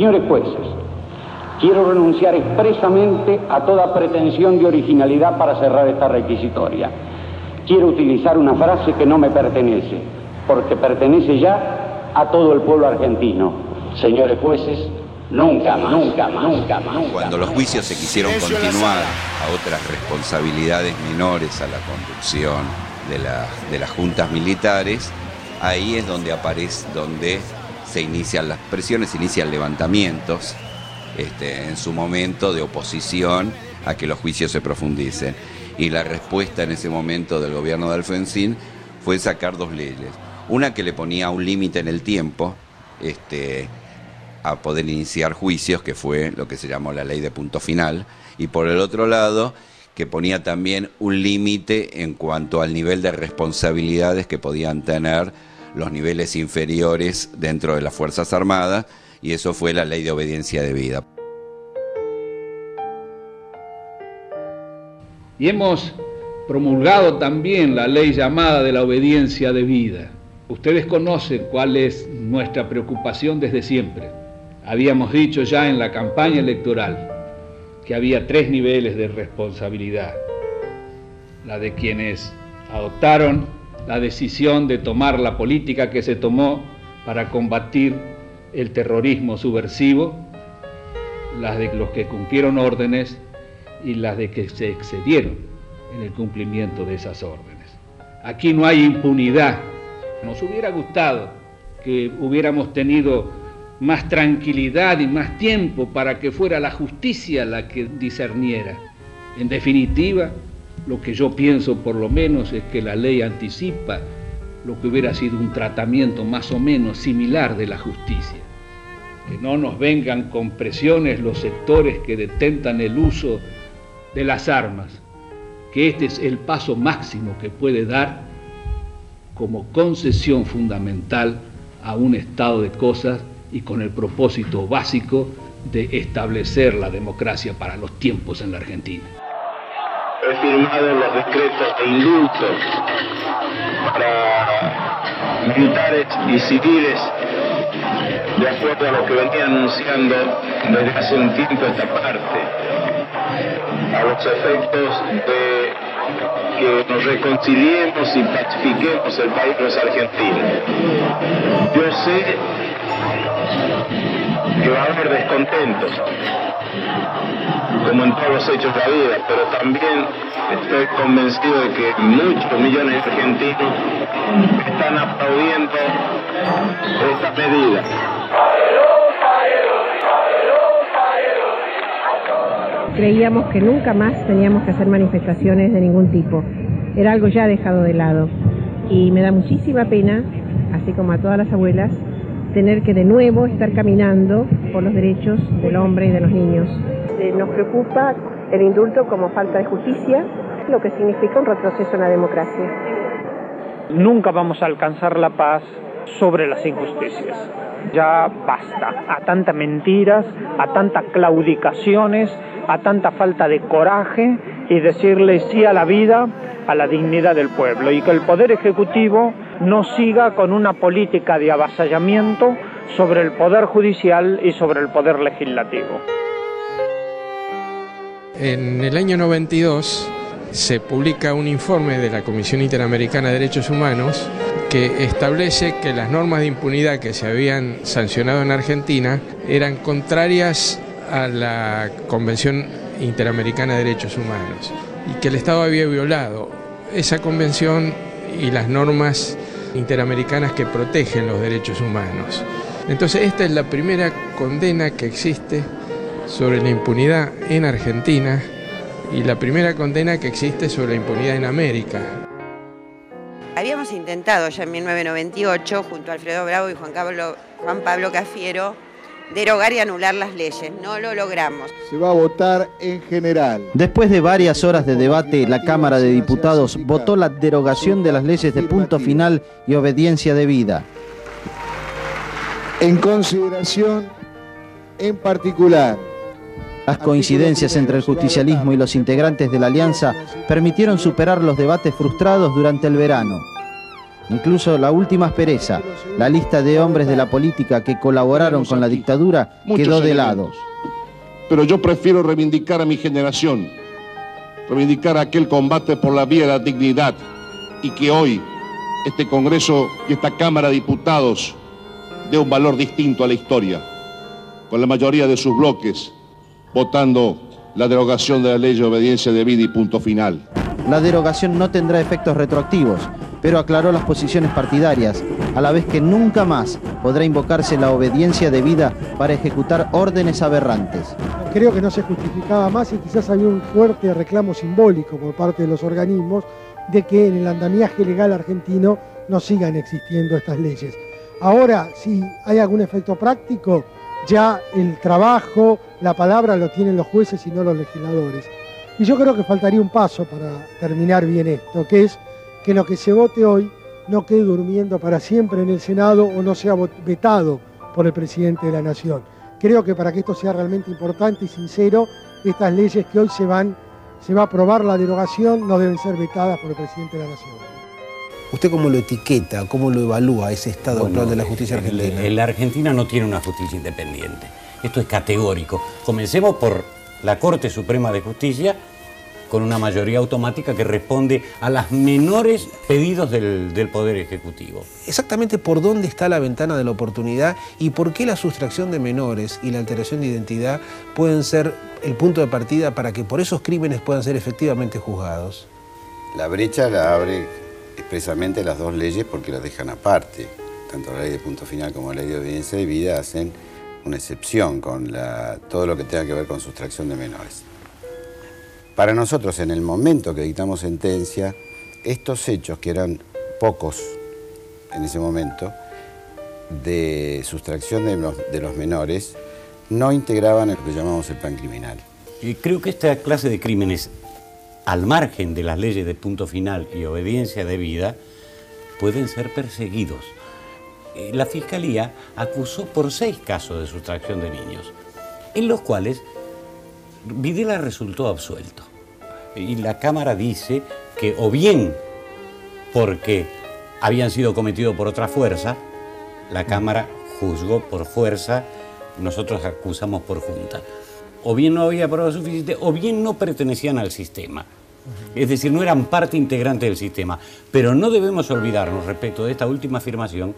Señores jueces, quiero renunciar expresamente a toda pretensión de originalidad para cerrar esta requisitoria. Quiero utilizar una frase que no me pertenece, porque pertenece ya a todo el pueblo argentino. Señores jueces, nunca más, nunca más, nunca más. Cuando los juicios se quisieron continuar a otras responsabilidades menores a la conducción de, de las juntas militares, ahí es donde aparece, donde se inician las presiones, se inician levantamientos este, en su momento de oposición a que los juicios se profundicen. Y la respuesta en ese momento del gobierno de Alfonsín fue sacar dos leyes. Una que le ponía un límite en el tiempo este, a poder iniciar juicios, que fue lo que se llamó la ley de punto final, y por el otro lado, que ponía también un límite en cuanto al nivel de responsabilidades que podían tener los niveles inferiores dentro de las Fuerzas Armadas, y eso fue la ley de obediencia de vida. Y hemos promulgado también la ley llamada de la obediencia de vida. Ustedes conocen cuál es nuestra preocupación desde siempre. Habíamos dicho ya en la campaña electoral que había tres niveles de responsabilidad. La de quienes adoptaron la decisión de tomar la política que se tomó para combatir el terrorismo subversivo, las de los que cumplieron órdenes y las de que se excedieron en el cumplimiento de esas órdenes. Aquí no hay impunidad. Nos hubiera gustado que hubiéramos tenido más tranquilidad y más tiempo para que fuera la justicia la que discerniera. En definitiva, lo que yo pienso por lo menos es que la ley anticipa lo que hubiera sido un tratamiento más o menos similar de la justicia. Que no nos vengan con presiones los sectores que detentan el uso de las armas, que este es el paso máximo que puede dar como concesión fundamental a un estado de cosas y con el propósito básico de establecer la democracia para los tiempos en la Argentina. He firmado los decretos de indulto para militares y civiles de acuerdo a lo que venía anunciando desde hace un tiempo esta parte, a los efectos de que nos reconciliemos y pacifiquemos el país de los argentinos. Yo sé que va a haber descontentos, como en todos los hechos de la vida, pero también estoy convencido de que muchos millones de argentinos están aplaudiendo esta medida. Creíamos que nunca más teníamos que hacer manifestaciones de ningún tipo. Era algo ya dejado de lado. Y me da muchísima pena, así como a todas las abuelas, tener que de nuevo estar caminando por los derechos del hombre y de los niños. Nos preocupa el indulto como falta de justicia, lo que significa un retroceso en la democracia. Nunca vamos a alcanzar la paz sobre las injusticias. Ya basta a tantas mentiras, a tantas claudicaciones, a tanta falta de coraje y decirle sí a la vida, a la dignidad del pueblo y que el Poder Ejecutivo no siga con una política de avasallamiento sobre el Poder Judicial y sobre el Poder Legislativo. En el año 92 se publica un informe de la Comisión Interamericana de Derechos Humanos que establece que las normas de impunidad que se habían sancionado en Argentina eran contrarias a la Convención Interamericana de Derechos Humanos y que el Estado había violado esa convención y las normas interamericanas que protegen los derechos humanos. Entonces esta es la primera condena que existe sobre la impunidad en Argentina y la primera condena que existe sobre la impunidad en América. Habíamos intentado ya en 1998, junto a Alfredo Bravo y Juan Pablo, Juan Pablo Cafiero, derogar y anular las leyes. No lo logramos. Se va a votar en general. Después de varias horas de debate, la Cámara de Diputados votó la derogación de las leyes de punto final y obediencia debida. En consideración, en particular, las coincidencias entre el justicialismo y los integrantes de la alianza permitieron superar los debates frustrados durante el verano. Incluso la última aspereza, la lista de hombres de la política que colaboraron con la dictadura, quedó de lado. Pero yo prefiero reivindicar a mi generación, reivindicar aquel combate por la vía de la dignidad y que hoy este Congreso y esta Cámara de Diputados dé un valor distinto a la historia, con la mayoría de sus bloques votando la derogación de la ley de obediencia de vida y punto final. La derogación no tendrá efectos retroactivos, pero aclaró las posiciones partidarias, a la vez que nunca más podrá invocarse la obediencia debida para ejecutar órdenes aberrantes. Creo que no se justificaba más y quizás había un fuerte reclamo simbólico por parte de los organismos de que en el andamiaje legal argentino no sigan existiendo estas leyes. Ahora, si hay algún efecto práctico, ya el trabajo, la palabra lo tienen los jueces y no los legisladores. Y yo creo que faltaría un paso para terminar bien esto, que es que lo que se vote hoy no quede durmiendo para siempre en el Senado o no sea vetado por el presidente de la Nación. Creo que para que esto sea realmente importante y sincero, estas leyes que hoy se van, se va a aprobar la derogación, no deben ser vetadas por el presidente de la Nación. ¿Usted cómo lo etiqueta, cómo lo evalúa ese estado actual de la justicia argentina? La Argentina no tiene una justicia independiente. Esto es categórico. Comencemos por la Corte Suprema de Justicia, con una mayoría automática que responde a los menores pedidos del, Poder Ejecutivo. Exactamente por dónde está la ventana de la oportunidad y por qué la sustracción de menores y la alteración de identidad pueden ser el punto de partida para que por esos crímenes puedan ser efectivamente juzgados. La brecha la abre expresamente las dos leyes porque las dejan aparte. Tanto la ley de punto final como la ley de obediencia de vida hacen una excepción con todo lo que tenga que ver con sustracción de menores. Para nosotros, en el momento que dictamos sentencia, estos hechos, que eran pocos en ese momento, de sustracción de los, menores, no integraban lo que llamamos el plan criminal. Y creo que esta clase de crímenes, al margen de las leyes de punto final y obediencia de vida, pueden ser perseguidos. Eh, la Fiscalía acusó por seis casos de sustracción de niños, en los cuales Videla resultó absuelto y la Cámara dice que o bien porque habían sido cometidos por otra fuerza, la Cámara juzgó por fuerza, nosotros acusamos por junta. O bien no había prueba suficiente, o bien no pertenecían al sistema. Es decir, no eran parte integrante del sistema. Pero no debemos olvidarnos respecto de esta última afirmación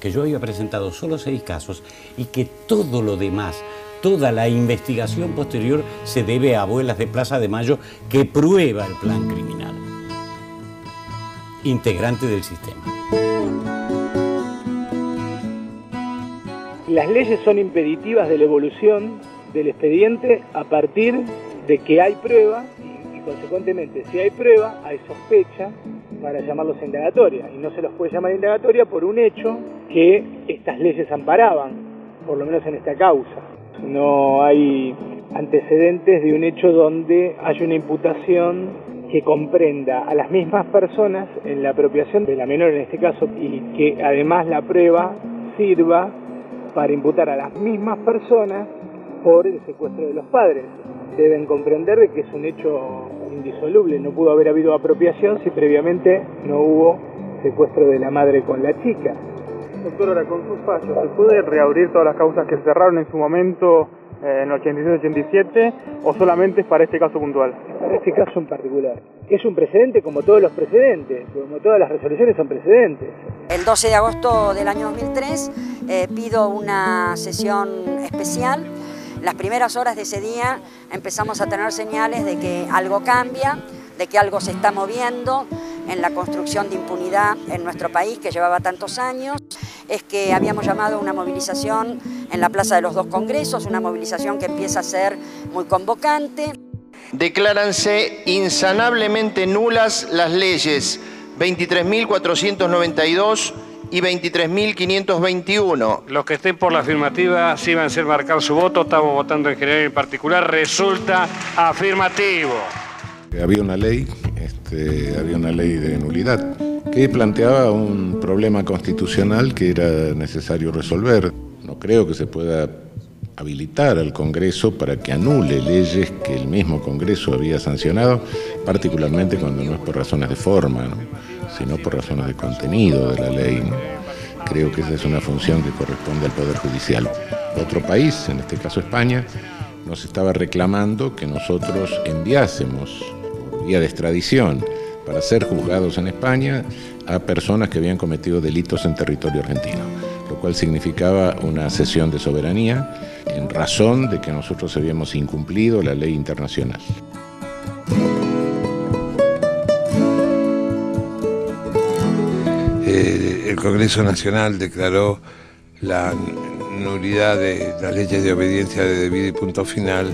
que yo había presentado solo seis casos y que todo lo demás Toda la investigación posterior se debe a abuelas de Plaza de Mayo que prueba el plan criminal. Integrante del sistema. Las leyes son impeditivas de la evolución del expediente a partir de que hay prueba y, consecuentemente si hay prueba hay sospecha para llamarlos indagatoria y no se los puede llamar indagatoria por un hecho que estas leyes amparaban, por lo menos en esta causa no hay antecedentes de un hecho donde hay una imputación que comprenda a las mismas personas en la apropiación de la menor en este caso y que además la prueba sirva para imputar a las mismas personas por el secuestro de los padres. Deben comprender que es un hecho indisoluble, no pudo haber habido apropiación si previamente no hubo secuestro de la madre con la chica. Doctor, ahora con sus fallos, ¿se puede reabrir todas las causas que cerraron en su momento eh, en 86-87 o solamente es para este caso puntual? Para este caso en particular. Es un precedente como todos los precedentes, como todas las resoluciones son precedentes. El 12 de agosto del año 2003 eh, pido una sesión especial. Las primeras horas de ese día empezamos a tener señales de que algo cambia, de que algo se está moviendo en la construcción de impunidad en nuestro país que llevaba tantos años es que habíamos llamado una movilización en la Plaza de los Dos Congresos, una movilización que empieza a ser muy convocante. Decláranse insanablemente nulas las leyes 23.492 y 23.521. Los que estén por la afirmativa, sí van a ser marcar su voto, estamos votando en general y en particular, resulta afirmativo. Había una ley, este, había una ley de nulidad que planteaba un problema constitucional que era necesario resolver. No creo que se pueda habilitar al Congreso para que anule leyes que el mismo Congreso había sancionado, particularmente cuando no es por razones de forma, sino por razones de contenido de la ley. Creo que esa es una función que corresponde al Poder Judicial. Otro país, en este caso España, nos estaba reclamando que nosotros enviásemos por vía de extradición para ser juzgados en España a personas que habían cometido delitos en territorio argentino, lo cual significaba una cesión de soberanía en razón de que nosotros habíamos incumplido la ley internacional. Eh, el Congreso Nacional declaró la nulidad de las leyes de obediencia de debido y punto final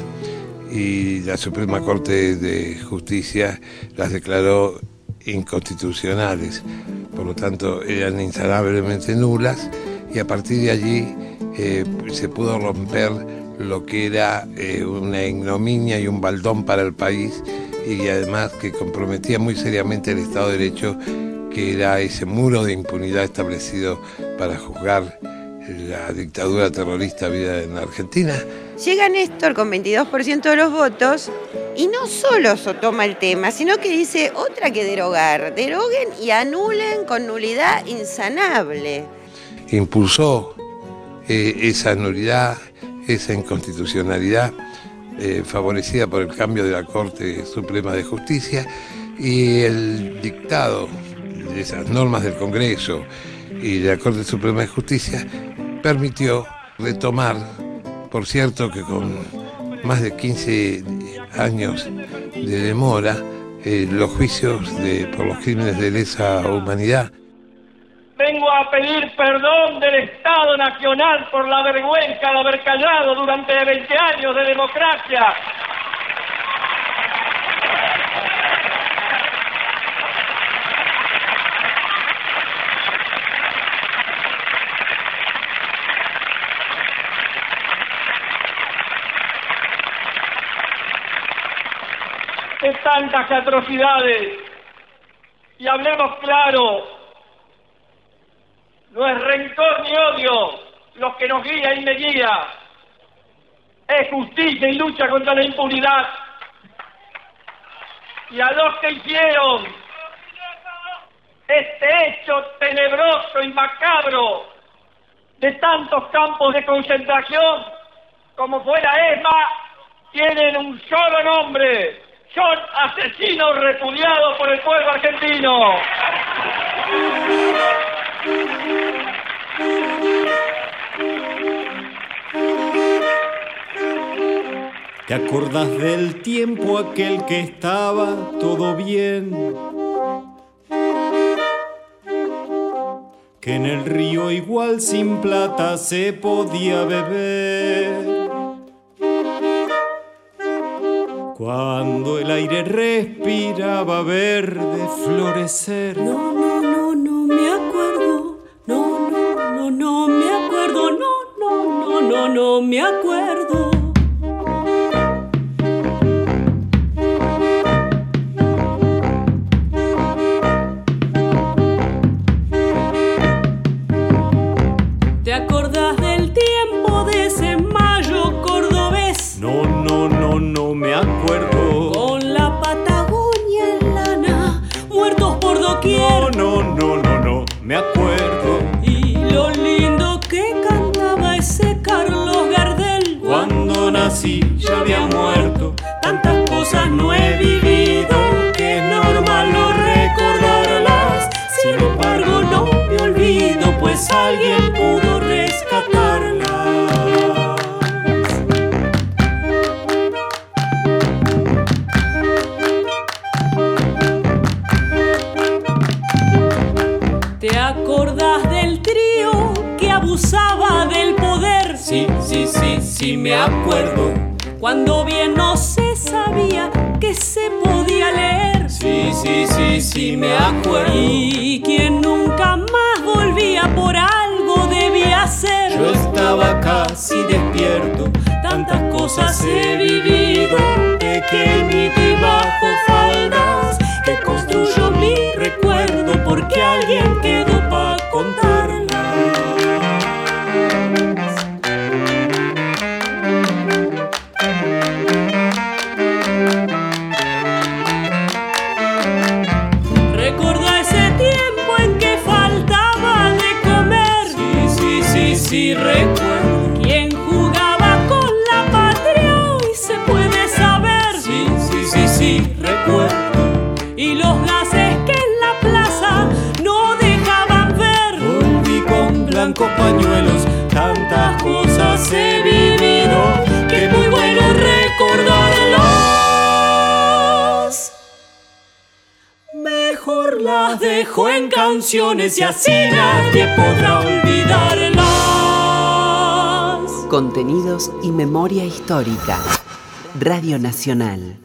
y la Suprema Corte de Justicia las declaró inconstitucionales, por lo tanto eran insanablemente nulas y a partir de allí eh, se pudo romper lo que era eh, una ignominia y un baldón para el país y además que comprometía muy seriamente el Estado de Derecho, que era ese muro de impunidad establecido para juzgar la dictadura terrorista vida en Argentina. Llega Néstor con 22% de los votos y no solo toma el tema, sino que dice otra que derogar. Deroguen y anulen con nulidad insanable. Impulsó eh, esa nulidad, esa inconstitucionalidad eh, favorecida por el cambio de la Corte Suprema de Justicia y el dictado de esas normas del Congreso y de la Corte Suprema de Justicia permitió retomar, por cierto que con más de 15 años de demora, eh, los juicios por los crímenes de lesa humanidad. Vengo a pedir perdón del Estado Nacional por la vergüenza de haber callado durante 20 años de democracia de tantas atrocidades. Y hablemos claro, no es rencor ni odio lo que nos guía y me guía, es justicia y lucha contra la impunidad. Y a los que hicieron este hecho tenebroso y macabro de tantos campos de concentración como fuera ESMA, tienen un solo nombre, son asesinos repudiados por el pueblo argentino. ¿Te acordás del tiempo aquel que estaba todo bien? Que en el río igual sin plata se podía beber. Cuando el aire respiraba verde florecer. No, me acuerdo. Abusaba del poder? Sí, sí, sí, sí, me acuerdo. Cuando bien no se sabía que se podía leer. Sí, sí, sí, sí, me acuerdo. Y quien nunca más volvía por algo debía ser. Yo estaba casi despierto, tantas cosas he vivido, pequeñito y bajo canciones y así nadie podrá olvidarlas. Contenidos y memoria histórica. Radio Nacional.